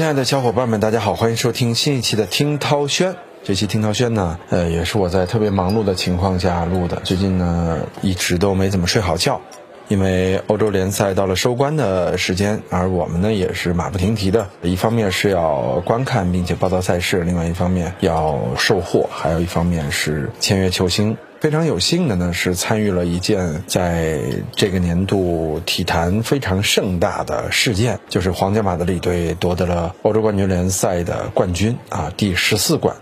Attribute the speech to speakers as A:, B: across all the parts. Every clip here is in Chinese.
A: 亲爱的小伙伴们，大家好，欢迎收听新一期的听涛轩。这期听涛轩呢，呃，也是我在特别忙碌的情况下录的。最近呢，一直都没怎么睡好觉，因为欧洲联赛到了收官的时间，而我们呢也是马不停蹄的。一方面是要观看并且报道赛事，另外一方面要售货，还有一方面是签约球星。非常有幸的呢，是参与了一件在这个年度体坛非常盛大的事件，就是皇家马德里队夺得了欧洲冠军联赛的冠军啊，第十四冠。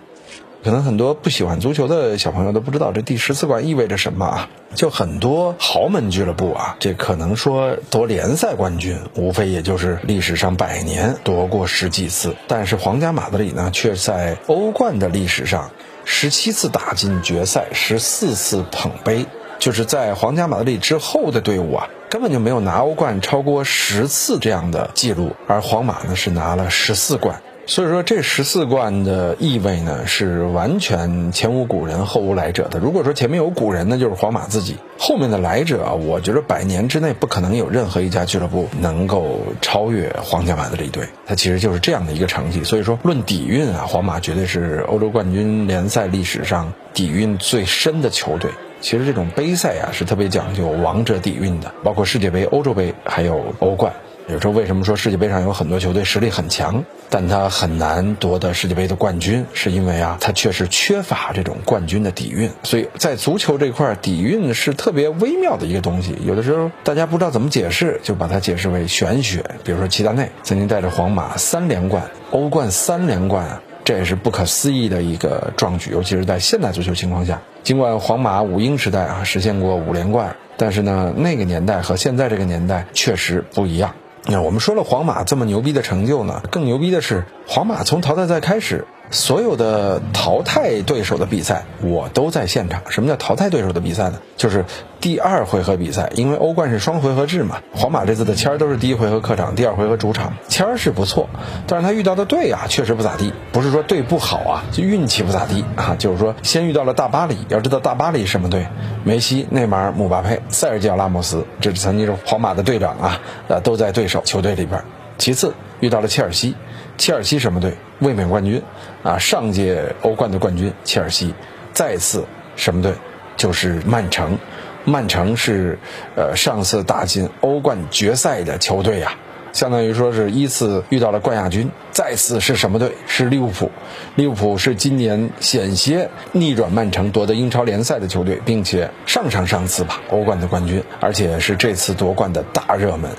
A: 可能很多不喜欢足球的小朋友都不知道这第十四冠意味着什么啊？就很多豪门俱乐部啊，这可能说夺联赛冠军，无非也就是历史上百年夺过十几次，但是皇家马德里呢，却在欧冠的历史上。十七次打进决赛，十四次捧杯，就是在皇家马德里之后的队伍啊，根本就没有拿欧冠超过十次这样的记录，而皇马呢是拿了十四冠。所以说，这十四冠的意味呢，是完全前无古人后无来者的。如果说前面有古人，那就是皇马自己；后面的来者啊，我觉得百年之内不可能有任何一家俱乐部能够超越皇家马德里队。它其实就是这样的一个成绩。所以说，论底蕴啊，皇马绝对是欧洲冠军联赛历史上底蕴最深的球队。其实这种杯赛啊，是特别讲究王者底蕴的，包括世界杯、欧洲杯还有欧冠。有时候为什么说世界杯上有很多球队实力很强，但他很难夺得世界杯的冠军，是因为啊，他确实缺乏这种冠军的底蕴。所以在足球这块，底蕴是特别微妙的一个东西。有的时候大家不知道怎么解释，就把它解释为玄学。比如说齐达内曾经带着皇马三连冠，欧冠三连冠，这也是不可思议的一个壮举。尤其是在现代足球情况下，尽管皇马五鹰时代啊实现过五连冠，但是呢，那个年代和现在这个年代确实不一样。那我们说了，皇马这么牛逼的成就呢？更牛逼的是，皇马从淘汰赛开始。所有的淘汰对手的比赛，我都在现场。什么叫淘汰对手的比赛呢？就是第二回合比赛，因为欧冠是双回合制嘛。皇马这次的签儿都是第一回合客场，第二回合主场，签儿是不错，但是他遇到的队啊，确实不咋地。不是说队不好啊，就运气不咋地啊。就是说，先遇到了大巴黎，要知道大巴黎什么队？梅西、内马尔、姆巴佩、塞尔吉奥·拉莫斯，这是曾经是皇马的队长啊，呃，都在对手球队里边。其次遇到了切尔西。切尔西什么队？卫冕冠军，啊，上届欧冠的冠军切尔西，再次什么队？就是曼城，曼城是，呃，上次打进欧冠决赛的球队呀，相当于说是依次遇到了冠亚军。再次是什么队？是利物浦，利物浦是今年险些逆转曼城夺得英超联赛的球队，并且上上上次吧欧冠的冠军，而且是这次夺冠的大热门。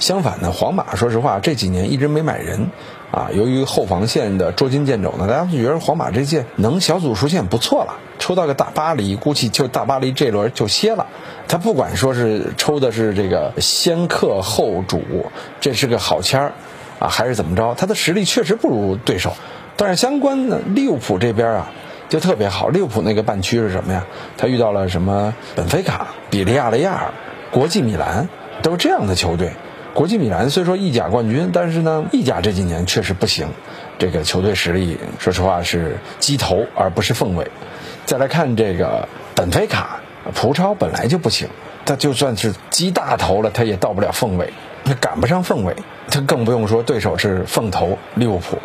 A: 相反呢，皇马说实话这几年一直没买人。啊，由于后防线的捉襟见肘呢，大家就觉得皇马这届能小组出线不错了。抽到个大巴黎，估计就大巴黎这轮就歇了。他不管说是抽的是这个先克后主，这是个好签儿啊，还是怎么着？他的实力确实不如对手。但是相关的利物浦这边啊，就特别好。利物浦那个半区是什么呀？他遇到了什么本菲卡、比利亚雷亚尔、国际米兰，都是这样的球队。国际米兰虽说意甲冠军，但是呢，意甲这几年确实不行，这个球队实力说实话是鸡头而不是凤尾。再来看这个本菲卡，葡超本来就不行，他就算是鸡大头了，他也到不了凤尾，他赶不上凤尾，他更不用说对手是凤头利物浦。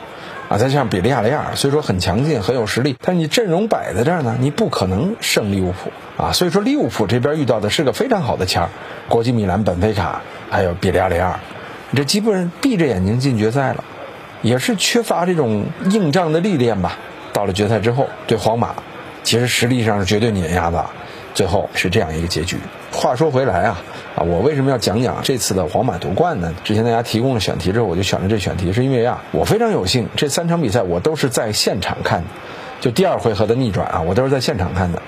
A: 啊，再加上比利亚雷亚尔，虽说很强劲、很有实力，但你阵容摆在这儿呢，你不可能胜利物浦啊。所以说利物浦这边遇到的是个非常好的签儿，国际米兰、本菲卡还有比利亚雷亚尔，这基本上闭着眼睛进决赛了，也是缺乏这种硬仗的历练吧。到了决赛之后，对皇马，其实实力上是绝对碾压的，最后是这样一个结局。话说回来啊。啊，我为什么要讲讲这次的皇马夺冠呢？之前大家提供了选题之后，我就选了这选题，是因为啊，我非常有幸，这三场比赛我都是在现场看的，就第二回合的逆转啊，我都是在现场看的，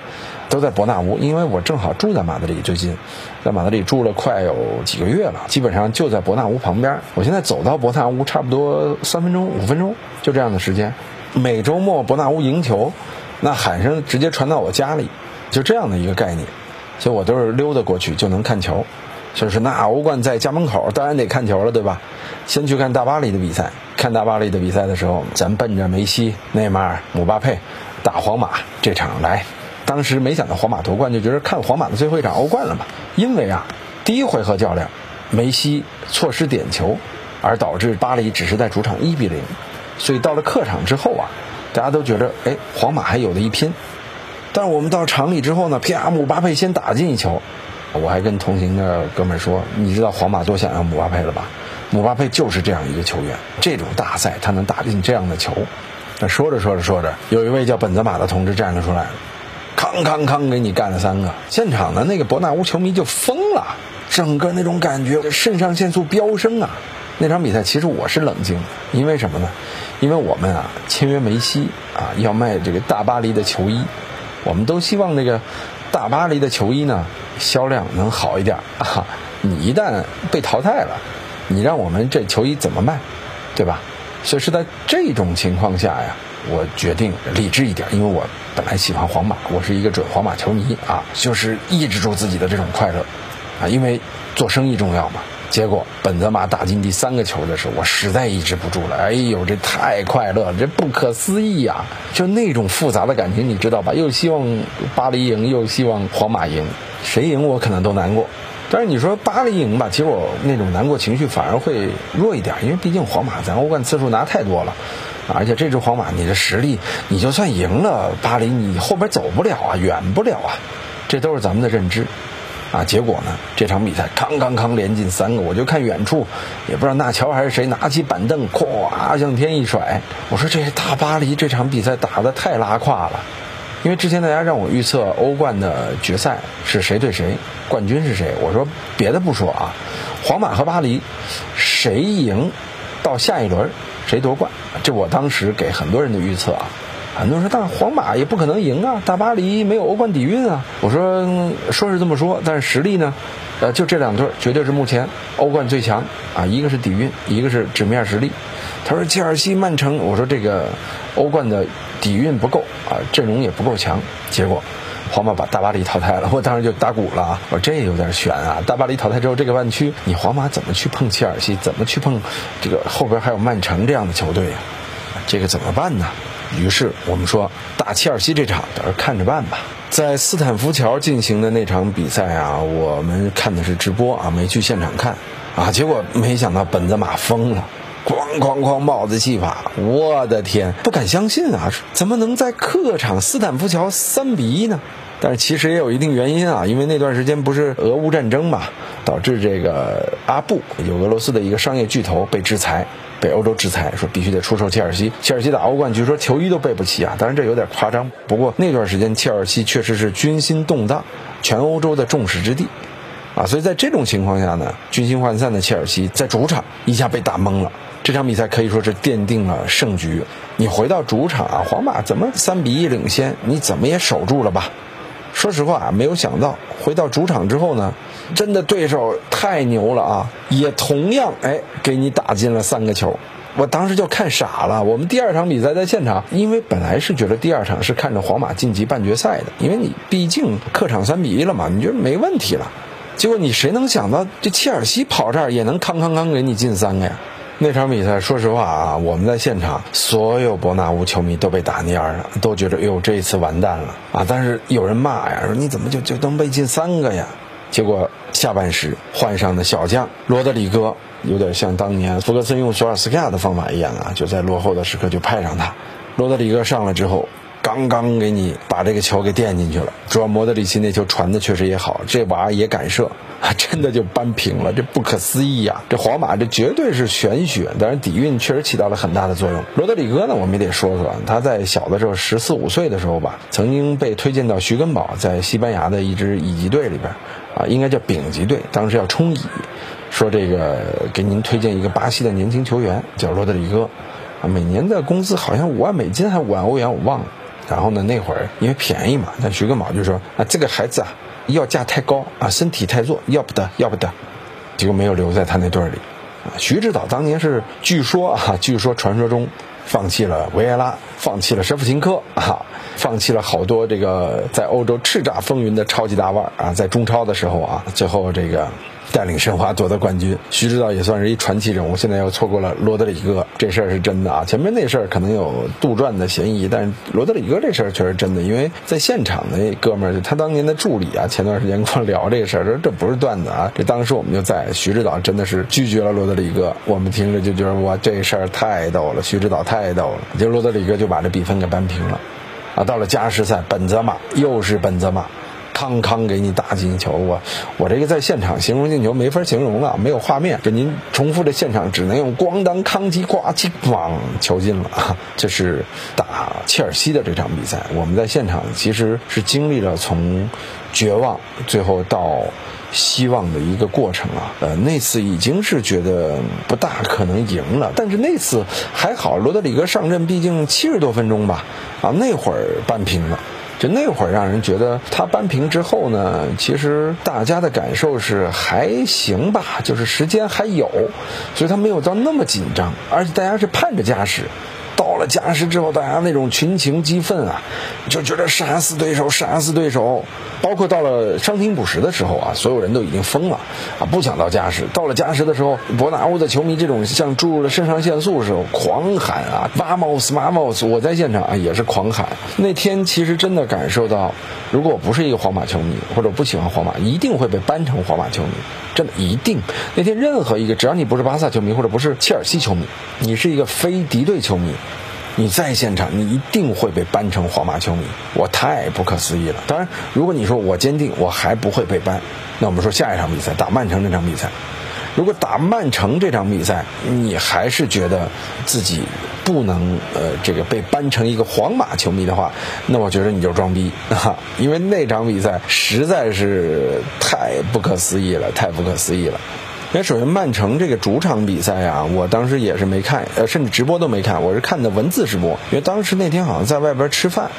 A: 都在伯纳乌，因为我正好住在马德里，最近在马德里住了快有几个月了，基本上就在伯纳乌旁边，我现在走到伯纳乌差不多三分钟、五分钟，就这样的时间。每周末伯纳乌赢球，那喊声直接传到我家里，就这样的一个概念。所以我都是溜达过去就能看球，就是那欧冠在家门口，当然得看球了，对吧？先去看大巴黎的比赛，看大巴黎的比赛的时候，咱奔着梅西、内马尔、姆巴佩打皇马这场来。当时没想到皇马夺冠，就觉得看皇马的最后一场欧冠了嘛。因为啊，第一回合较量，梅西错失点球，而导致巴黎只是在主场一比零。所以到了客场之后啊，大家都觉得哎，皇马还有的一拼。但是我们到场里之后呢，啪，姆巴佩先打进一球。我还跟同行的哥们说，你知道皇马多想要姆巴佩了吧？姆巴佩就是这样一个球员，这种大赛他能打进这样的球。那说着说着说着，有一位叫本泽马的同志站了出来，康康康给你干了三个。现场的那个伯纳乌球迷就疯了，整个那种感觉，肾上腺素飙升啊！那场比赛其实我是冷静的，因为什么呢？因为我们啊签约梅西啊，要卖这个大巴黎的球衣，我们都希望那个大巴黎的球衣呢销量能好一点啊。你一旦被淘汰了。你让我们这球衣怎么卖，对吧？所以是在这种情况下呀，我决定理智一点，因为我本来喜欢皇马，我是一个准皇马球迷啊，就是抑制住自己的这种快乐啊，因为做生意重要嘛。结果本泽马打进第三个球的时候，我实在抑制不住了。哎呦，这太快乐了，这不可思议呀！就那种复杂的感情，你知道吧？又希望巴黎赢，又希望皇马赢，谁赢我可能都难过。但是你说巴黎赢吧，其实我那种难过情绪反而会弱一点，因为毕竟皇马咱欧冠次数拿太多了，而且这支皇马你的实力，你就算赢了巴黎，你后边走不了啊，远不了啊，这都是咱们的认知，啊，结果呢，这场比赛康康康连进三个，我就看远处，也不知道纳乔还是谁拿起板凳，咵向天一甩，我说这大巴黎这场比赛打的太拉胯了。因为之前大家让我预测欧冠的决赛是谁对谁，冠军是谁，我说别的不说啊，皇马和巴黎谁赢，到下一轮谁夺冠，这我当时给很多人的预测啊，很多人说但皇马也不可能赢啊，大巴黎没有欧冠底蕴啊，我说说是这么说，但是实力呢，呃就这两队绝对是目前欧冠最强啊，一个是底蕴，一个是纸面实力。他说切尔西、曼城，我说这个欧冠的底蕴不够啊，阵容也不够强。结果皇马把大巴黎淘汰了，我当时就打鼓了啊！我说这有点悬啊！大巴黎淘汰之后，这个半区你皇马怎么去碰切尔西？怎么去碰这个后边还有曼城这样的球队呀？这个怎么办呢？于是我们说打切尔西这场，到时候看着办吧。在斯坦福桥进行的那场比赛啊，我们看的是直播啊，没去现场看啊。结果没想到本泽马疯了。哐哐哐！帽子戏法，我的天，不敢相信啊！怎么能在客场斯坦福桥三比一呢？但是其实也有一定原因啊，因为那段时间不是俄乌战争嘛，导致这个阿布有俄罗斯的一个商业巨头被制裁，被欧洲制裁，说必须得出售切尔西。切尔西打欧冠，据说球衣都备不齐啊！当然这有点夸张，不过那段时间切尔西确实是军心动荡，全欧洲的众矢之的。啊，所以在这种情况下呢，军心涣散的切尔西在主场一下被打懵了。这场比赛可以说是奠定了胜局。你回到主场啊，皇马怎么三比一领先？你怎么也守住了吧？说实话，没有想到回到主场之后呢，真的对手太牛了啊，也同样哎给你打进了三个球。我当时就看傻了。我们第二场比赛在现场，因为本来是觉得第二场是看着皇马晋级半决赛的，因为你毕竟客场三比一了嘛，你觉得没问题了。结果你谁能想到这切尔西跑这儿也能康康康给你进三个呀？那场比赛说实话啊，我们在现场所有伯纳乌球迷都被打蔫了，都觉得哟这一次完蛋了啊！但是有人骂呀，说你怎么就就能被进三个呀？结果下半时换上的小将罗德里戈，有点像当年弗格森用索尔斯克亚的方法一样啊，就在落后的时刻就派上他。罗德里戈上来之后。刚刚给你把这个球给垫进去了，主要莫德里奇那球传的确实也好，这娃也敢射，真的就扳平了，这不可思议呀！这皇马这绝对是玄学，但是底蕴确实起到了很大的作用。罗德里戈呢，我们也得说说，他在小的时候十四五岁的时候吧，曾经被推荐到徐根宝在西班牙的一支乙级队里边，啊，应该叫丙级队，当时要冲乙，说这个给您推荐一个巴西的年轻球员叫罗德里戈，每年的工资好像五万美金还是五万欧元，我忘了。然后呢？那会儿因为便宜嘛，那徐根宝就说啊，这个孩子啊，要价太高啊，身体太弱，要不得，要不得，结果没有留在他那队里。啊，徐指导当年是据说啊，据说传说中放弃了维埃拉，放弃了舍甫琴科啊，放弃了好多这个在欧洲叱咤风云的超级大腕啊，在中超的时候啊，最后这个带领申花夺得冠军。徐指导也算是一传奇人物，现在又错过了罗德里戈，这事儿是真的啊。前面那事儿可能有杜撰的嫌疑，但是罗德里戈这事儿确实真的，因为在现场那哥们儿，他当年的助理啊，前段时间跟我聊这事儿，说这不是段子啊，这当时我们就在，徐指导真的是拒绝了罗德里戈，我们听着就觉得哇，这事儿太逗了，徐指导太逗了，结果罗德里戈就把这比分给扳平了。啊，到了加时赛，本泽马又是本泽马，康康给你打进球，我我这个在现场形容进球没法形容了，没有画面，给您重复的现场只能用咣当康叽呱叽咣球进了！这是打切尔西的这场比赛，我们在现场其实是经历了从绝望最后到。希望的一个过程啊，呃，那次已经是觉得不大可能赢了，但是那次还好，罗德里戈上阵，毕竟七十多分钟吧，啊，那会儿扳平了，就那会儿让人觉得他扳平之后呢，其实大家的感受是还行吧，就是时间还有，所以他没有到那么紧张，而且大家是盼着加时。到了加时之后，大家那种群情激愤啊，就觉得杀死对手，杀死对手。包括到了伤停补时的时候啊，所有人都已经疯了啊，不想到加时。到了加时的时候，伯纳乌的球迷这种像注入了肾上腺素似的狂喊啊，Vamos，Vamos！我在现场啊也是狂喊。那天其实真的感受到，如果我不是一个皇马球迷或者不喜欢皇马，一定会被扳成皇马球迷。真的一定，那天任何一个，只要你不是巴萨球迷或者不是切尔西球迷，你是一个非敌对球迷，你在现场，你一定会被扳成皇马球迷。我太不可思议了。当然，如果你说我坚定，我还不会被扳，那我们说下一场比赛打曼城那场比赛。如果打曼城这场比赛，你还是觉得自己不能呃这个被扳成一个皇马球迷的话，那我觉得你就装逼啊！因为那场比赛实在是太不可思议了，太不可思议了。那首先曼城这个主场比赛啊，我当时也是没看，呃，甚至直播都没看，我是看的文字直播，因为当时那天好像在外边吃饭。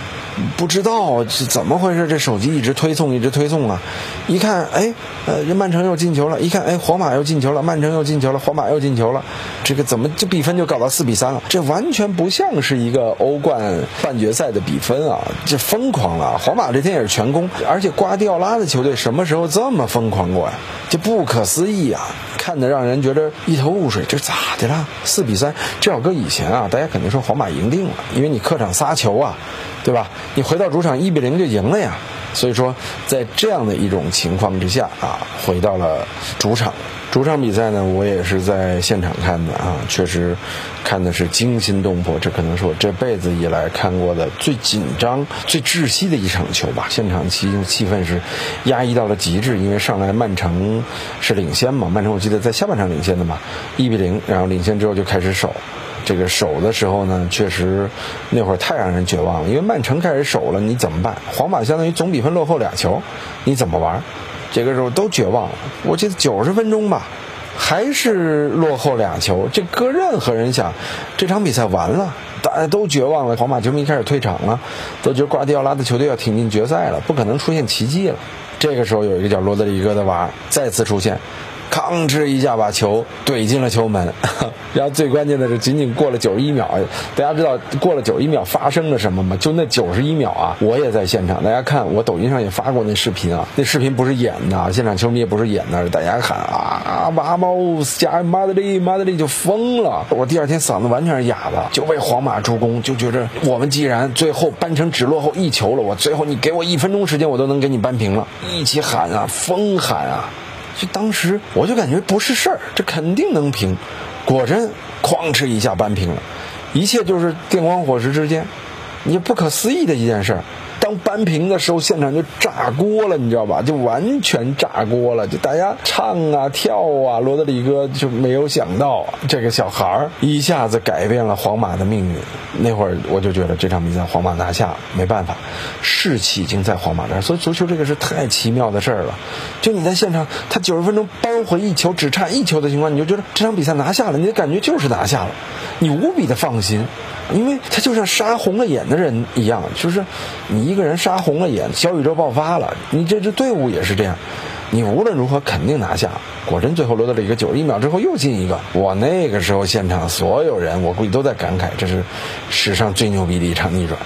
A: 不知道是怎么回事，这手机一直推送，一直推送啊！一看，哎，呃，这曼城又进球了；一看，哎，皇马又进球了，曼城又进球了，皇马又进球了。这个怎么这比分就搞到四比三了？这完全不像是一个欧冠半决赛的比分啊！这疯狂了！皇马这天也是全攻，而且瓜迪奥拉的球队什么时候这么疯狂过呀？这不可思议啊！看得让人觉得一头雾水，这咋的了？四比三，这要搁以前啊，大家肯定说皇马赢定了，因为你客场仨球啊。对吧？你回到主场一比零就赢了呀。所以说，在这样的一种情况之下啊，回到了主场。主场比赛呢，我也是在现场看的啊，确实看的是惊心动魄。这可能是我这辈子以来看过的最紧张、最窒息的一场球吧。现场气气氛是压抑到了极致，因为上来曼城是领先嘛，曼城我记得在下半场领先的嘛，一比零，然后领先之后就开始守。这个守的时候呢，确实那会儿太让人绝望了，因为曼城开始守了，你怎么办？皇马相当于总比分落后俩球，你怎么玩？这个时候都绝望了。我记得九十分钟吧，还是落后两球。这搁任何人想，这场比赛完了，大家都绝望了。皇马球迷开始退场了，都觉得瓜迪奥拉的球队要挺进决赛了，不可能出现奇迹了。这个时候有一个叫罗德里戈的娃再次出现。吭哧一下把球怼进了球门，然后最关键的是，仅仅过了九十一秒，大家知道过了九十一秒发生了什么吗？就那九十一秒啊，我也在现场，大家看我抖音上也发过那视频啊，那视频不是演的，现场球迷也不是演的，大家喊啊，马猫加马德里，马德里就疯了，我第二天嗓子完全是哑的，就为皇马助攻，就觉着我们既然最后扳成只落后一球了，我最后你给我一分钟时间，我都能给你扳平了，一起喊啊，疯喊啊。就当时我就感觉不是事儿，这肯定能平，果真哐哧一下扳平了，一切就是电光火石之间，你不可思议的一件事儿。扳平的时候，现场就炸锅了，你知道吧？就完全炸锅了，就大家唱啊跳啊，罗德里戈就没有想到这个小孩儿一下子改变了皇马的命运。那会儿我就觉得这场比赛皇马拿下没办法，士气已经在皇马这儿。所以足球这个是太奇妙的事儿了。就你在现场，他九十分钟扳回一球，只差一球的情况，你就觉得这场比赛拿下了，你的感觉就是拿下了，你无比的放心。因为他就像杀红了眼的人一样，就是你一个人杀红了眼，小宇宙爆发了。你这支队伍也是这样，你无论如何肯定拿下。果真最后留到了一个九十一秒之后又进一个，我那个时候现场所有人，我估计都在感慨，这是史上最牛逼的一场逆转。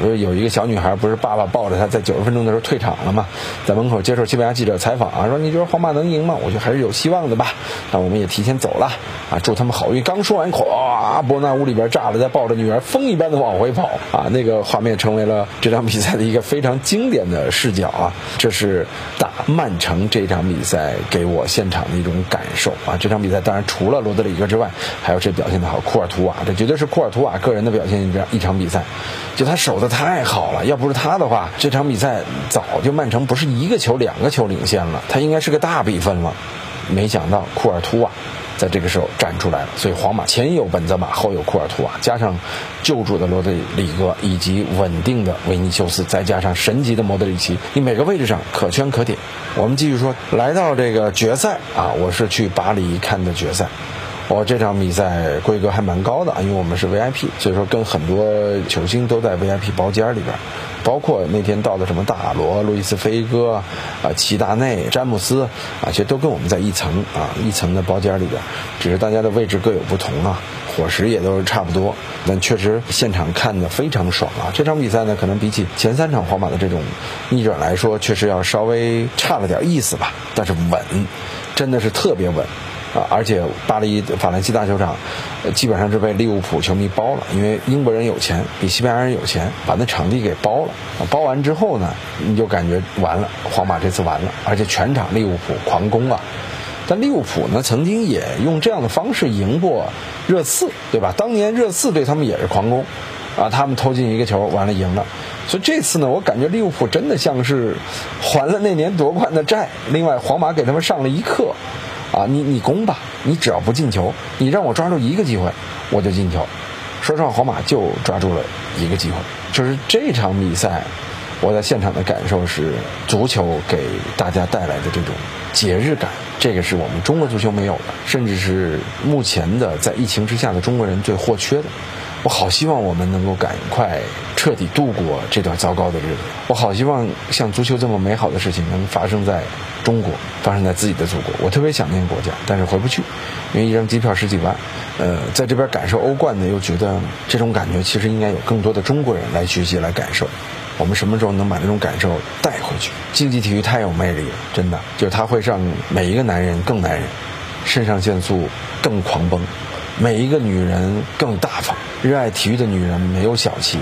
A: 不是有一个小女孩，不是爸爸抱着她在九十分钟的时候退场了吗？在门口接受西班牙记者采访啊，说你觉得皇马能赢吗？我觉得还是有希望的吧。那我们也提前走了啊，祝他们好运。刚说完，咵，伯纳乌里边炸了，再抱着女儿风一般的往回跑啊，那个画面成为了这场比赛的一个非常经典的视角啊。这是打曼城这场比赛给我现场的一种感受啊。这场比赛当然除了罗德里戈之外，还有谁表现的好？库尔图瓦，这绝对是库尔图瓦个人的表现。这样一场比赛，就他守的太好了，要不是他的话，这场比赛早就曼城不是一个球两个球领先了，他应该是个大比分了。没想到库尔图瓦在这个时候站出来了，所以皇马前有本泽马，后有库尔图瓦，加上救主的罗德里戈以及稳定的维尼修斯，再加上神级的莫德里奇，你每个位置上可圈可点。我们继续说，来到这个决赛啊，我是去巴黎看的决赛。我这场比赛规格还蛮高的啊，因为我们是 VIP，所以说跟很多球星都在 VIP 包间里边，包括那天到的什么大罗、路易斯菲戈、啊齐达内、詹姆斯啊，其实都跟我们在一层啊一层的包间里边，只是大家的位置各有不同啊，伙食也都是差不多，但确实现场看的非常爽啊。这场比赛呢，可能比起前三场皇马的这种逆转来说，确实要稍微差了点意思吧，但是稳，真的是特别稳。啊，而且巴黎法兰西大球场，基本上是被利物浦球迷包了，因为英国人有钱，比西班牙人有钱，把那场地给包了。包完之后呢，你就感觉完了，皇马这次完了，而且全场利物浦狂攻啊。但利物浦呢，曾经也用这样的方式赢过热刺，对吧？当年热刺对他们也是狂攻，啊，他们投进一个球，完了赢了。所以这次呢，我感觉利物浦真的像是还了那年夺冠的债。另外，皇马给他们上了一课。啊，你你攻吧，你只要不进球，你让我抓住一个机会，我就进球。说实话，皇马就抓住了一个机会，就是这场比赛，我在现场的感受是，足球给大家带来的这种节日感，这个是我们中国足球没有的，甚至是目前的在疫情之下的中国人最或缺的。我好希望我们能够赶快彻底度过这段糟糕的日子。我好希望像足球这么美好的事情能发生在中国，发生在自己的祖国。我特别想念国家，但是回不去，因为一张机票十几万。呃，在这边感受欧冠呢，又觉得这种感觉其实应该有更多的中国人来学习、来感受。我们什么时候能把这种感受带回去？竞技体育太有魅力了，真的，就是它会让每一个男人更男人，肾上腺素更狂奔。每一个女人更大方，热爱体育的女人没有小气。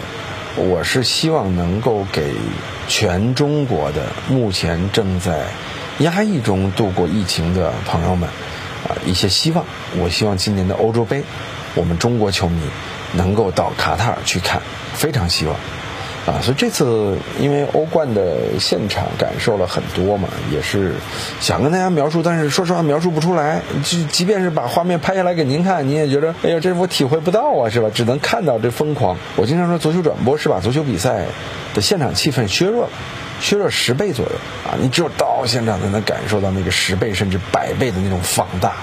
A: 我是希望能够给全中国的目前正在压抑中度过疫情的朋友们啊一些希望。我希望今年的欧洲杯，我们中国球迷能够到卡塔尔去看，非常希望。啊，所以这次因为欧冠的现场感受了很多嘛，也是想跟大家描述，但是说实话描述不出来。即即便是把画面拍下来给您看，您也觉得，哎呀，这我体会不到啊，是吧？只能看到这疯狂。我经常说，足球转播是把足球比赛的现场气氛削弱了，削弱十倍左右啊！你只有到现场才能感受到那个十倍甚至百倍的那种放大，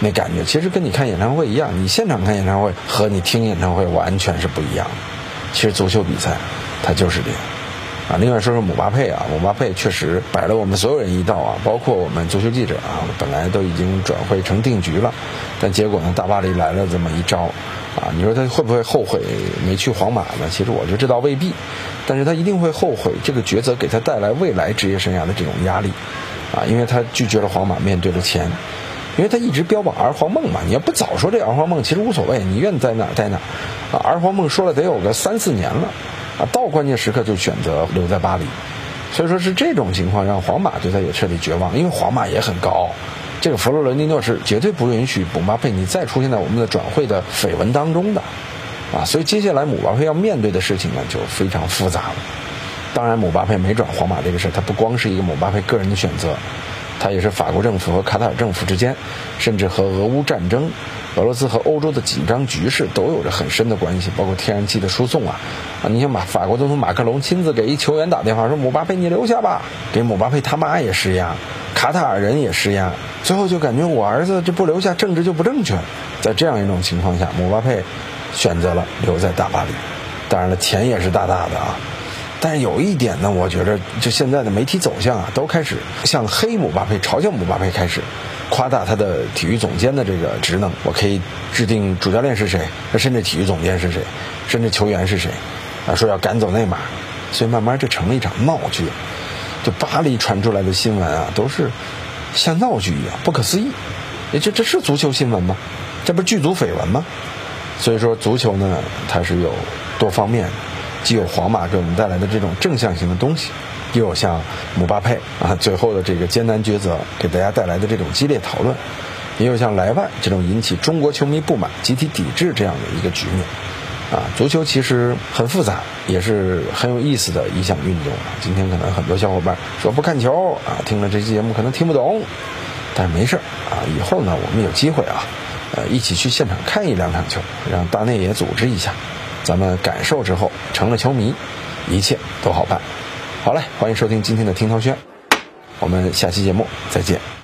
A: 那感觉。其实跟你看演唱会一样，你现场看演唱会和你听演唱会完全是不一样的。其实足球比赛。他就是这样，啊，另外说说姆巴佩啊，姆巴佩确实摆了我们所有人一道啊，包括我们足球记者啊，本来都已经转会成定局了，但结果呢，大巴黎来了这么一招，啊，你说他会不会后悔没去皇马呢？其实我觉得这倒未必，但是他一定会后悔这个抉择给他带来未来职业生涯的这种压力，啊，因为他拒绝了皇马，面对了钱，因为他一直标榜儿皇梦嘛，你要不早说这儿皇梦，其实无所谓，你愿意在哪儿在哪，啊，儿皇梦说了得有个三四年了。啊，到关键时刻就选择留在巴黎，所以说是这种情况让皇马对他也彻底绝望，因为皇马也很高傲，这个弗洛伦蒂诺是绝对不允许姆巴佩你再出现在我们的转会的绯闻当中的，啊，所以接下来姆巴佩要面对的事情呢就非常复杂了。当然，姆巴佩没转皇马这个事儿，他不光是一个姆巴佩个人的选择，他也是法国政府和卡塔尔政府之间，甚至和俄乌战争。俄罗斯和欧洲的紧张局势都有着很深的关系，包括天然气的输送啊，啊，你像马法国总统马克龙亲自给一球员打电话说姆巴佩你留下吧，给姆巴佩他妈也施压，卡塔尔人也施压，最后就感觉我儿子这不留下政治就不正确，在这样一种情况下，姆巴佩选择了留在大巴黎，当然了钱也是大大的啊，但是有一点呢，我觉得就现在的媒体走向啊，都开始向黑姆巴佩、嘲笑姆巴佩开始。夸大他的体育总监的这个职能，我可以制定主教练是谁，甚至体育总监是谁，甚至球员是谁，啊，说要赶走内马尔，所以慢慢就成了一场闹剧。就巴黎传出来的新闻啊，都是像闹剧一样不可思议。这这是足球新闻吗？这不是剧组绯闻吗？所以说足球呢，它是有多方面的，既有皇马给我们带来的这种正向型的东西，又有像姆巴佩啊最后的这个艰难抉择给大家带来的这种激烈讨论，也有像莱万这种引起中国球迷不满、集体抵制这样的一个局面。啊，足球其实很复杂，也是很有意思的一项运动。今天可能很多小伙伴说不看球啊，听了这期节目可能听不懂，但是没事啊，以后呢我们有机会啊，呃，一起去现场看一两场球，让大内也组织一下，咱们感受之后成了球迷，一切都好办。好嘞，欢迎收听今天的听涛轩，我们下期节目再见。